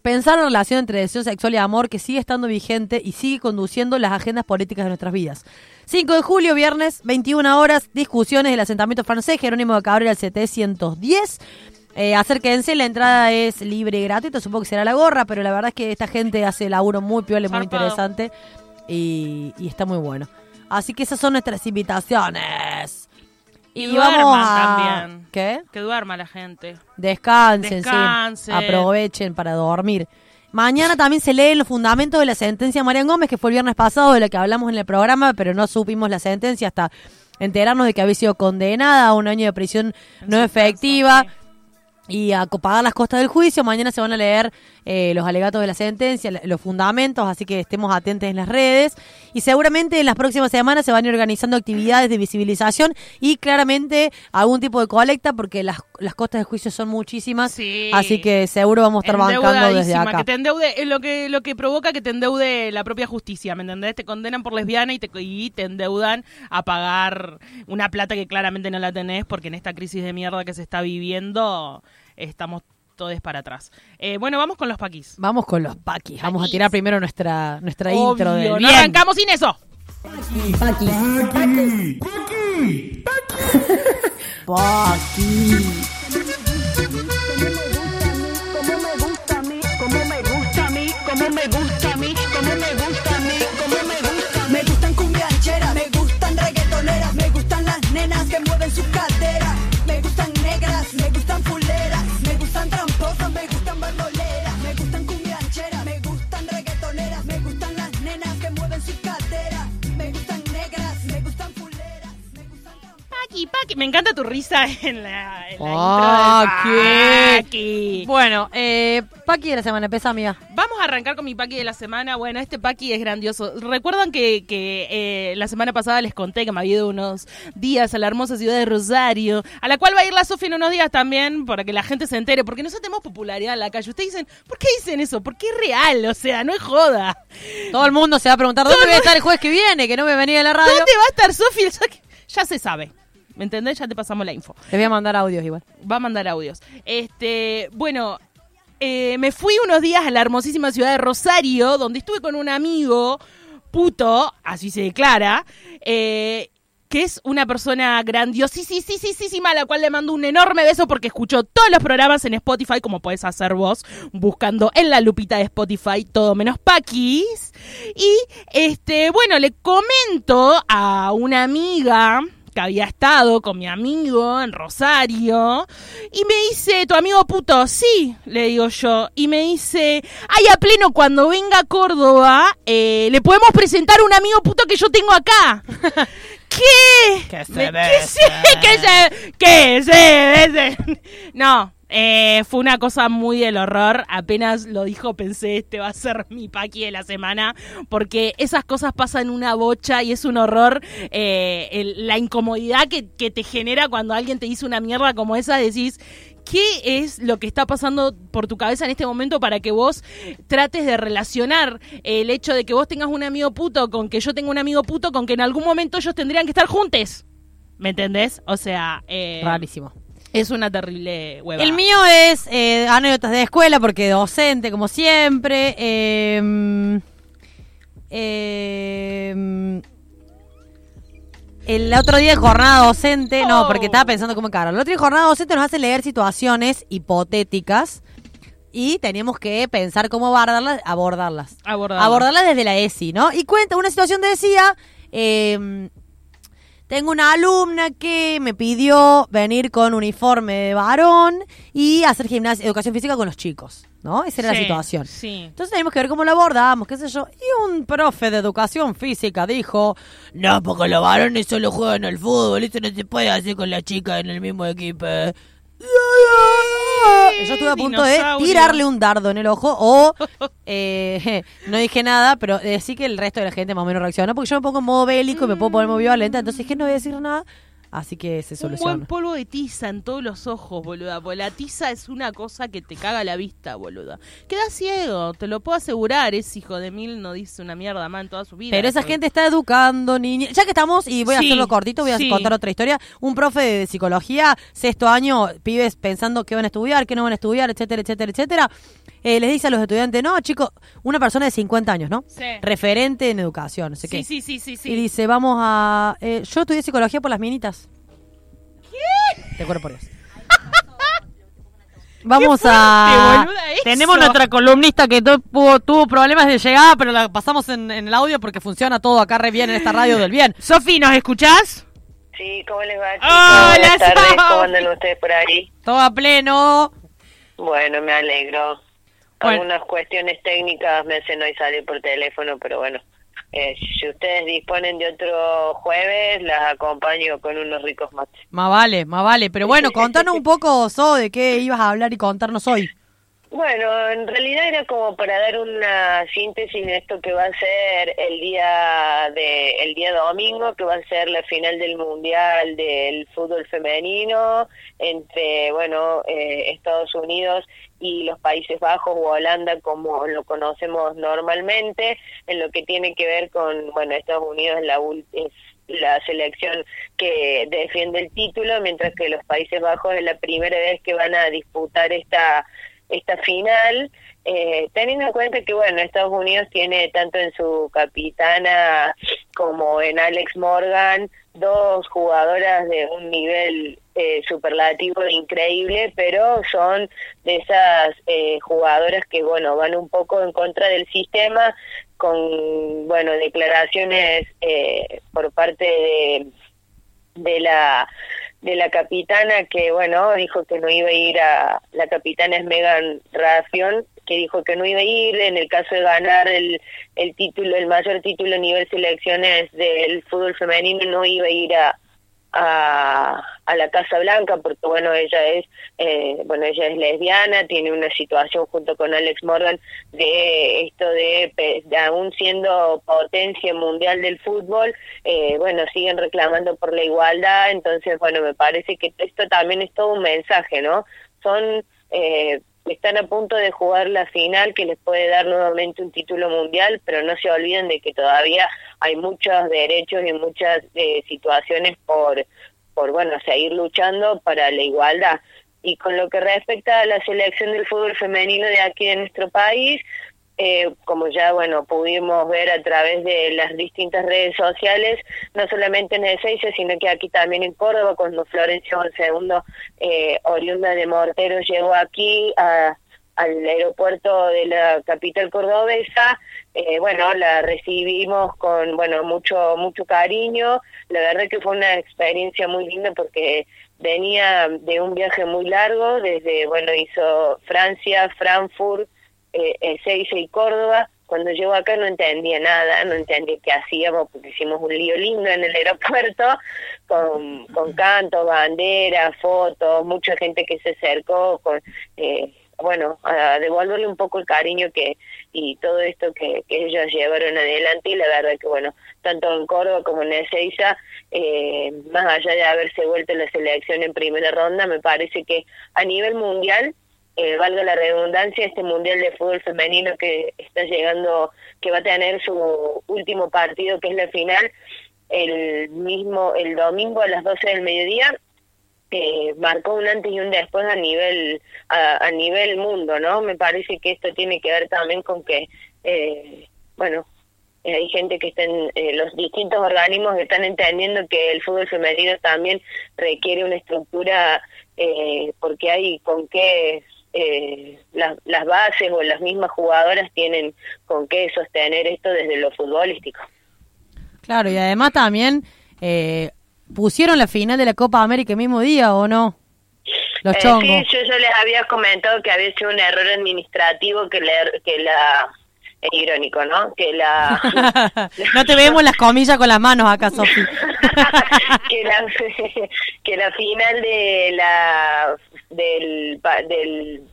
pensar en la relación entre deseo sexual y amor que sigue estando vigente y sigue conduciendo las agendas políticas de nuestras vidas. 5 de julio, viernes, 21 horas, discusiones del asentamiento francés, Jerónimo de Cabrera, el CT 110. Eh, acérquense, la entrada es libre y gratuita, supongo que será la gorra, pero la verdad es que esta gente hace laburo muy piola y muy interesante y, y está muy bueno. Así que esas son nuestras invitaciones. Y, Y duerman a... también. ¿Qué? Que duerma la gente. Descansen, sí. Descansen. Aprovechen para dormir. Mañana también se leen los fundamentos de la sentencia de Marian Gómez, que fue el viernes pasado, de la que hablamos en el programa, pero no supimos la sentencia hasta enterarnos de que había sido condenada a un año de prisión no efectiva y a pagar las costas del juicio. Mañana se van a leer eh, los alegatos de la sentencia, los fundamentos, así que estemos atentos en las redes. Y seguramente en las próximas semanas se van a ir organizando actividades de visibilización y claramente algún tipo de colecta, porque las, las costas del juicio son muchísimas. Sí. Así que seguro vamos a estar bancando desde acá. Que te endeude, es lo que, lo que provoca que te endeude la propia justicia, ¿me entendés? Te condenan por lesbiana y te, y te endeudan a pagar una plata que claramente no la tenés porque en esta crisis de mierda que se está viviendo estamos todos para atrás. Eh, bueno, vamos con los paquis. Vamos con los paquis. Vamos a Paquis. tirar primero nuestra, nuestra Obvio, intro del no bien. arrancamos sin eso. Me Me encanta tu risa en la, en la Paqui. intro de Paqui. Bueno, eh, Paqui de la semana, pesa amiga. Vamos a arrancar con mi paqui de la semana. Bueno, este paqui es grandioso. Recuerdan que, que eh, la semana pasada les conté que me había ido unos días a la hermosa ciudad de Rosario, a la cual va a ir la Sofía en unos días también, para que la gente se entere, porque nosotros tenemos popularidad en la calle. Ustedes dicen, ¿por qué dicen eso? Porque es real, o sea, no es joda. Todo el mundo se va a preguntar, ¿dónde voy a estar el jueves que viene? Que no me venía de la radio. ¿Dónde va a estar Sofía? Ya se sabe. ¿Me entendés? Ya te pasamos la info. Te voy a mandar audios igual. va a mandar audios. Este, bueno, eh, me fui unos días a la hermosísima ciudad de Rosario, donde estuve con un amigo puto, así se declara, eh, que es una persona grandiosísima, a la cual le mando un enorme beso porque escuchó todos los programas en Spotify, como podés hacer vos, buscando en la lupita de Spotify todo menos Paquis. Y, este, bueno, le comento a una amiga que había estado con mi amigo en Rosario y me dice, tu amigo puto, sí, le digo yo, y me dice, ay, a pleno, cuando venga a Córdoba, eh, le podemos presentar a un amigo puto que yo tengo acá. ¿Qué? Que se ¿Qué se, que se, se. No, eh, fue una cosa muy del horror. Apenas lo dijo, pensé, este va a ser mi paqui de la semana. Porque esas cosas pasan una bocha y es un horror. eh, el- la incomodidad que, que te genera cuando alguien te dice una mierda como esa, decís. ¿qué es lo que está pasando por tu cabeza en este momento para que vos trates de relacionar el hecho de que vos tengas un amigo puto con que yo tenga un amigo puto con que en algún momento ellos tendrían que estar juntos? ¿Me entendés? O sea, eh, Rarísimo. Es una terrible hueva. El mío es eh, anécdotas de escuela, porque docente, como siempre. Eh, eh, el otro día de jornada docente, no, porque estaba pensando como caro. El otro día de jornada docente nos hace leer situaciones hipotéticas y teníamos que pensar cómo abordarlas, abordarlas. Abordarlas. Abordarlas desde la ESI, ¿no? Y cuenta una situación decía, eh, tengo una alumna que me pidió venir con uniforme de varón y hacer gimnasia, educación física con los chicos, ¿no? Esa era la situación. Sí. Entonces tenemos que ver cómo lo abordamos, qué sé yo. Y un profe de educación física dijo, no, porque los varones solo juegan al fútbol, eso no se puede hacer con las chicas en el mismo equipo. Yo estuve a punto de tirarle un dardo en el ojo o eh, no dije nada, pero decí que el resto de la gente más o menos reaccionó porque yo me pongo en modo bélico y me puedo poner muy violenta, entonces dije no voy a decir nada, así que se Un soluciona. buen polvo de tiza en todos los ojos, boluda. Porque la tiza es una cosa que te caga la vista, boluda. Queda ciego, te lo puedo asegurar. Ese hijo de mil no dice una mierda más en toda su vida. Pero esa Porque- gente está educando niños. Ya que estamos, y voy a Sí, hacerlo cortito, voy a sí. contar otra historia. Un profe de psicología, sexto año, pibes pensando qué van a estudiar, qué no van a estudiar, etcétera, etcétera, etcétera. Eh, les dice a los estudiantes, no, chicos, una persona de 50 años, ¿no? Sí. Referente en educación, no sé Sí, qué. sí, sí, sí, sí. Y dice, vamos a... eh, yo estudié psicología por las minitas. ¿Qué? Te acuerdo por Dios. Vamos fuerte, a... boluda, eso. Tenemos nuestra columnista que tu- tuvo, tuvo problemas de llegada, pero la pasamos en, en el audio porque funciona todo acá re bien en esta radio del bien. Sofi, ¿nos escuchás? Sí, ¿cómo les va? chicos? Hola, Buenas tardes, Sofi. ¿cómo andan ustedes por ahí? Todo a pleno. Bueno, me alegro. Bueno. Algunas cuestiones técnicas me hacen hoy salir por teléfono, pero bueno, eh, si ustedes disponen de otro jueves, las acompaño con unos ricos mates. Más vale, más vale. Pero bueno, contanos un poco, So, de qué ibas a hablar y contarnos hoy. Bueno, en realidad era como para dar una síntesis de esto que va a ser el día de el día domingo, que va a ser la final del mundial del fútbol femenino entre bueno eh, Estados Unidos y los Países Bajos o Holanda como lo conocemos normalmente, en lo que tiene que ver con bueno Estados Unidos la la selección que defiende el título, mientras que los Países Bajos es la primera vez que van a disputar esta esta final, eh, teniendo en cuenta que, bueno, Estados Unidos tiene tanto en su capitana como en Alex Morgan dos jugadoras de un nivel eh, superlativo increíble, pero son de esas eh, jugadoras que, bueno, van un poco en contra del sistema con, bueno, declaraciones eh, por parte de de la de la capitana que bueno dijo que no iba a ir a la capitana es Megan Rafion que dijo que no iba a ir en el caso de ganar el el título el mayor título a nivel selecciones del fútbol femenino no iba a ir a a, a la Casa Blanca porque bueno ella es eh, bueno ella es lesbiana tiene una situación junto con Alex Morgan de esto de, de aún siendo potencia mundial del fútbol eh, bueno siguen reclamando por la igualdad entonces bueno me parece que esto también es todo un mensaje no son eh, están a punto de jugar la final que les puede dar nuevamente un título mundial, pero no se olviden de que todavía hay muchos derechos y muchas eh, situaciones por, por, bueno, seguir luchando para la igualdad. Y con lo que respecta a la selección del fútbol femenino de aquí de nuestro país, eh, como ya bueno pudimos ver a través de las distintas redes sociales, no solamente en Ezeiza, sino que aquí también en Córdoba, cuando Florencia segundo eh, oriunda de Morteros llegó aquí a- al aeropuerto de la capital cordobesa, eh, bueno, la recibimos con bueno mucho mucho cariño, la verdad que fue una experiencia muy linda porque venía de un viaje muy largo, desde bueno hizo Francia, Frankfurt, eh, Ezeiza y Córdoba. Cuando llegó acá no entendía nada, no entendía qué hacíamos porque hicimos un lío lindo en el aeropuerto con, con cantos, banderas, fotos, mucha gente que se acercó con, eh, bueno, a devolverle un poco el cariño que y todo esto que, ellos llevaron adelante y la verdad que bueno, tanto en Córdoba como en Ezeiza, eh, más allá de haberse vuelto la selección en primera ronda, me parece que a nivel mundial eh, valga la redundancia, este Mundial de Fútbol Femenino que está llegando, que va a tener su último partido, que es la final, el mismo, el domingo a las 12 del mediodía, eh, marcó un antes y un después a nivel a, a, nivel mundo, ¿no? Me parece que esto tiene que ver también con que, eh, bueno, eh, hay gente que está en eh, los distintos organismos que están entendiendo que el fútbol femenino también requiere una estructura eh, porque hay con qué eh, las, las bases o las mismas jugadoras tienen con qué sostener esto desde lo futbolístico. Claro, y además también eh, pusieron la final de la Copa América el mismo día, ¿o no? Los Eh, chongos. sí, yo, yo les había comentado que había sido un error administrativo que, la que la... Es irónico, ¿no? Que la... no te vemos las comillas con las manos acá, Sofi. que la que la final de la del del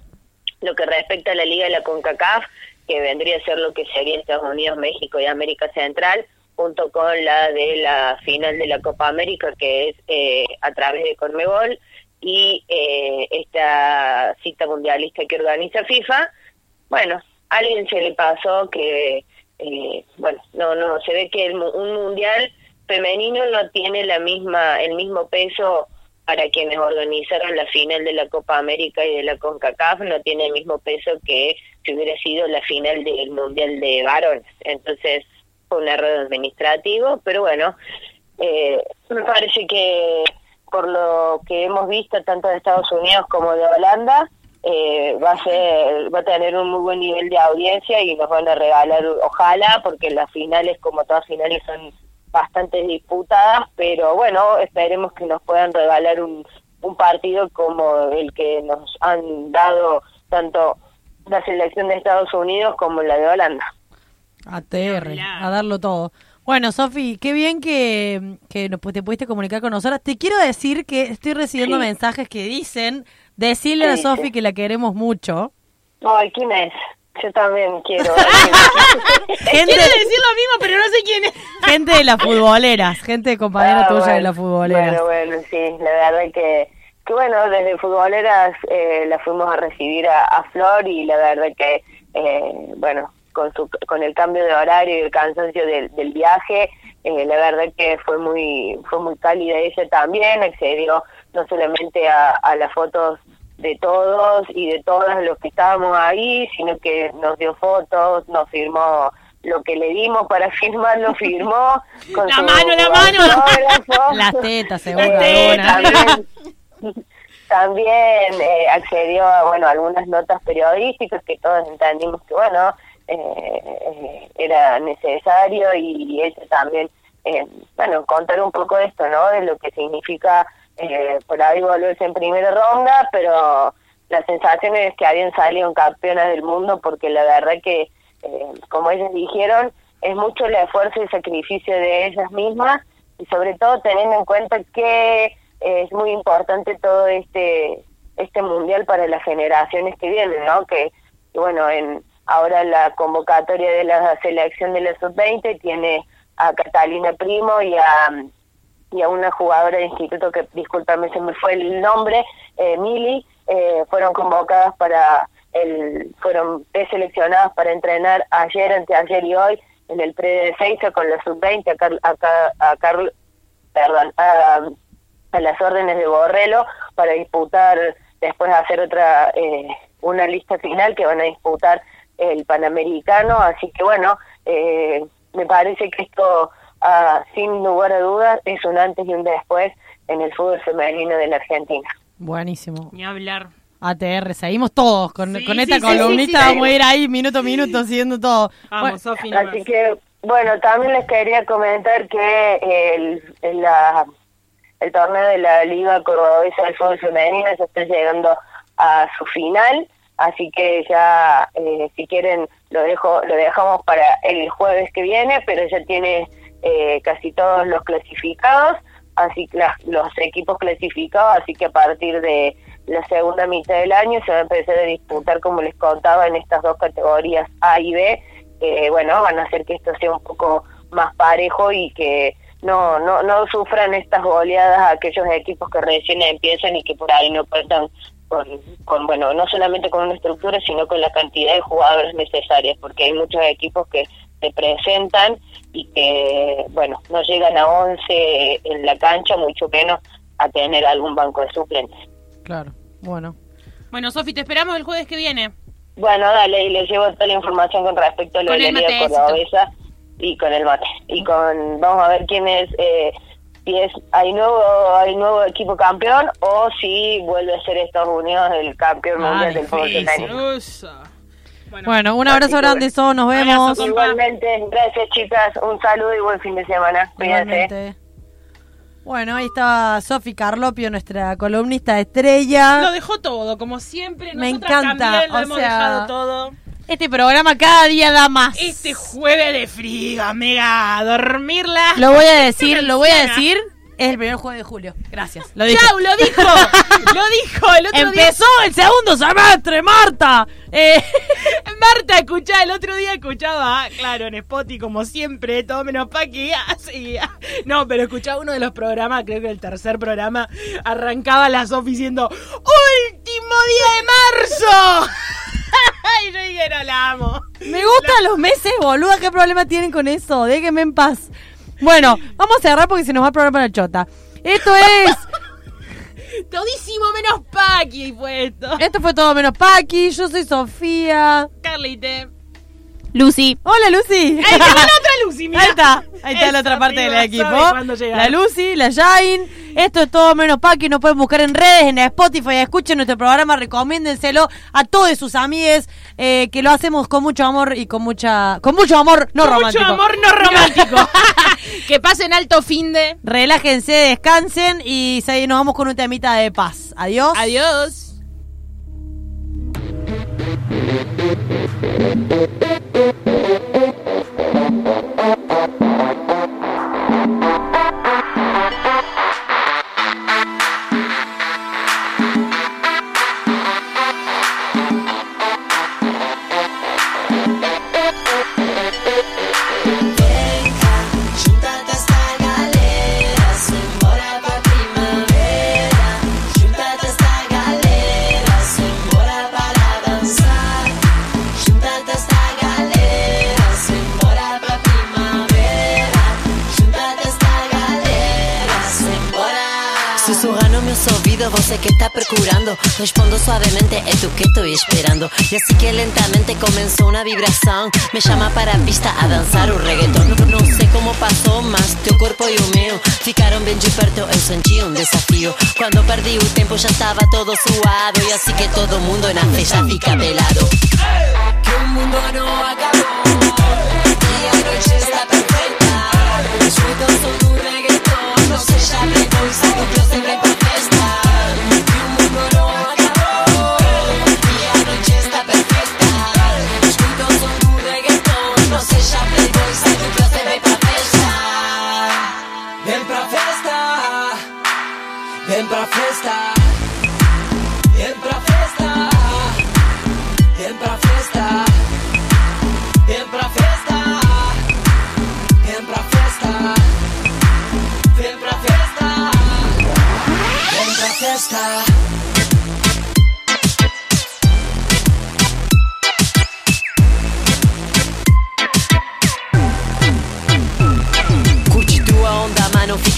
lo que respecta a la liga de la Concacaf que vendría a ser lo que sería Estados Unidos México y América Central junto con la de la final de la Copa América que es eh, a través de Conmebol y eh, esta cita mundialista que organiza FIFA. Bueno a alguien se le pasó que eh, bueno no no se ve que el un mundial femenino no tiene la misma el mismo peso para quienes organizaron la final de la Copa América y de la CONCACAF no tiene el mismo peso que si hubiera sido la final del Mundial de varones. Entonces fue un error administrativo, pero bueno, eh, me parece que por lo que hemos visto tanto de Estados Unidos como de Holanda, eh, va a ser va a tener un muy buen nivel de audiencia y nos van a regalar ojalá porque las finales como todas finales son bastante disputadas pero bueno esperemos que nos puedan regalar un, un partido como el que nos han dado tanto la selección de Estados Unidos como la de Holanda ATR, a darlo todo. Bueno, Sofi, qué bien que, que nos- te pudiste comunicar con nosotras. Te quiero decir que estoy recibiendo Sí. mensajes que dicen, decirle a Sofi que la queremos mucho. ay quién es yo también quiero Gente, Quiero decir lo mismo, pero no sé quién es. gente de las futboleras, gente de compañera Ah, tuya de las futboleras. Bueno, bueno, sí, la verdad que, que bueno, desde futboleras eh, la fuimos a recibir a, a Flor y la verdad que, eh, bueno, con, su, con el cambio de horario y el cansancio del, del viaje, eh, la verdad que fue muy fue muy cálida ella también, accedió no solamente a, a las fotos de todos y de todas los que estábamos ahí, sino que nos dio fotos, nos firmó lo que le dimos para firmar, lo firmó. Con La su mano, la mano. Las tetas, seguro. Las tetas. alguna. También, también eh, accedió a bueno algunas notas periodísticas que todos entendimos que bueno eh, era necesario y ella también eh, bueno contar un poco de esto no de lo que significa eh, por ahí volverse en primera ronda pero la sensación es que habían salido campeonas del mundo porque la verdad que eh, como ellas dijeron es mucho el esfuerzo y sacrificio de ellas mismas y sobre todo teniendo en cuenta que eh, es muy importante todo este este mundial para las generaciones que vienen, ¿no? Que, que, bueno, en ahora la convocatoria de la selección de la sub-20 tiene a Catalina Primo y a y a una jugadora de instituto que discúlpame se me fue el nombre, eh, Mili, eh, fueron convocadas para el fueron preseleccionadas para entrenar ayer, anteayer y hoy en el pre de Seiza con la sub-20 a, Carl, a, Ca- a Carl- perdón, a, a las órdenes de Borrelo para disputar, después hacer otra, eh, una lista final que van a disputar el Panamericano, así que bueno, eh, me parece que esto, ah, sin lugar a dudas, es un antes y un después en el fútbol femenino de la Argentina. Buenísimo. Ni hablar. ATR, seguimos todos con, Sí, con esta sí, columnita, sí, sí. vamos a ir ahí minuto a minuto siguiendo todo. Vamos, Bueno, Sofi. Así que, bueno, también les quería comentar que el, el, la, el torneo de la Liga Cordobesa del Fútbol Femenino ya está llegando a su final, así que ya, eh, si quieren, lo dejo lo dejamos para el jueves que viene, pero ya tiene eh, casi todos los clasificados, así las- los equipos clasificados, así que a partir de la segunda mitad del año se va a empezar a disputar, como les contaba, en estas dos categorías A y B, que bueno, van a hacer que esto sea un poco más parejo y que no, no, no sufran estas goleadas aquellos equipos que recién empiezan y que por ahí no cuentan con, con, bueno, no solamente con una estructura, sino con la cantidad de jugadores necesarias, porque hay muchos equipos que se presentan y que, bueno, no llegan a 11 en la cancha, mucho menos a tener algún banco de suplentes. Claro, bueno. Bueno, Sofi, te esperamos el jueves que viene. Bueno, dale, y les llevo toda la información con respecto a lo Con de la Liga matecito. Cordobesa y con el mate. Y con, vamos a ver quién es, eh, si es, hay nuevo, hay nuevo equipo campeón o si vuelve a ser Estados Unidos el campeón mundial del fútbol Bueno, un abrazo grande, So, nos vemos. Igualmente, gracias chicas, un saludo y buen fin de semana. Cuídense. Bueno, ahí estaba Sofi Carlopio, nuestra columnista estrella. Lo dejó todo, como siempre. Me Nosotras encanta, también lo o hemos sea, dejado todo. Este programa cada día da más. Este jueves de frío, amiga, a dormirla. Lo voy a decir, lo voy a decir. Es el primer jueves de julio. Gracias. Lo dijo. Chau, lo dijo. lo dijo el otro Empezó el segundo semestre, Marta. Eh. Marta, escuchá, el otro día escuchaba, claro, en Spotify, como siempre, todo menos Paqui. Así. No, pero escuchaba uno de los programas, creo que el tercer programa, arrancaba la Sofi diciendo: ¡Último día de marzo! y yo dije, no la amo. me gustan los meses, boluda. ¿Qué problema tienen con eso? Déjenme en paz. Bueno, vamos a cerrar porque se nos va el programa la chota. Esto es. Todísimo menos Paqui fue esto. Esto fue todo menos Paqui. Yo soy Sofía. Carlite. Lucy. Hola, Lucy. ¡Ahí está la otra Lucy, mira. Ahí está, ahí está la otra parte del equipo. La Lucy, la Jain. Esto es todo menos Paqui. Nos pueden buscar en redes, en Spotify. Escuchen nuestro programa, recomiéndenselo a todos sus amigues. eh, que lo hacemos con mucho amor y con mucha. Con mucho amor, no Con romántico. Mucho amor no romántico. que pasen alto fin de. Relájense, descansen y nos vamos con un temita de paz. Adiós. Adiós. Thank you. Susurrando meus ouvidos, você que está procurando. Respondo suavemente, é tu que estou esperando. E assim que lentamente começou uma vibração. Me chama para a pista a dançar o reggaeton. Não, não sei como passou, mas teu corpo e o meu ficaram bem de perto. Eu senti um desafio. Quando perdi o tempo, já estava todo suado. E assim que todo mundo na festa fica pelado. Que o mundo não acabou e a noite está perfeita. Escuta o som do reggaeton, não seja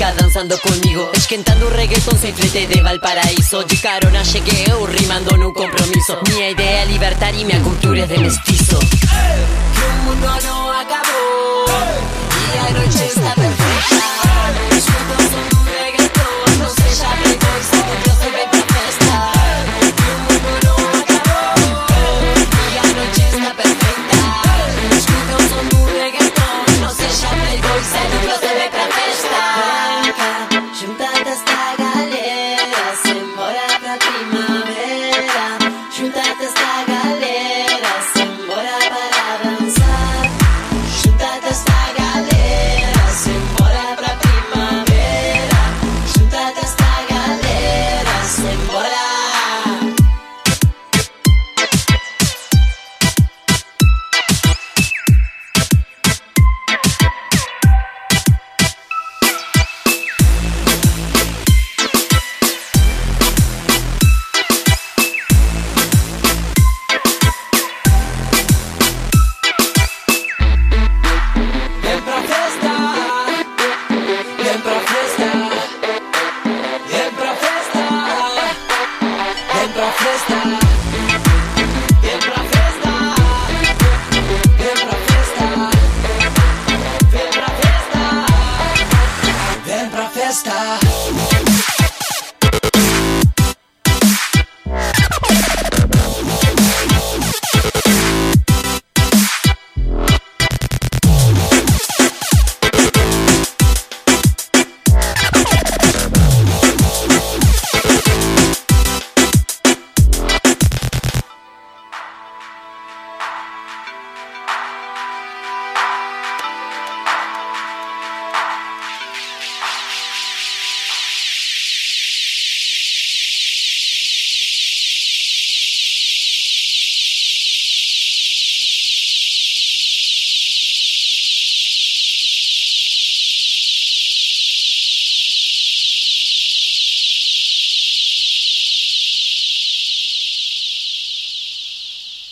dançando comigo Esquentando reggaeton sem flete de Valparaíso. De carona cheguei eu, rimando no compromisso Minha ideia é libertar e minha cultura é de mestiço Que o mundo não acabou e a noite está perfeita. my bed.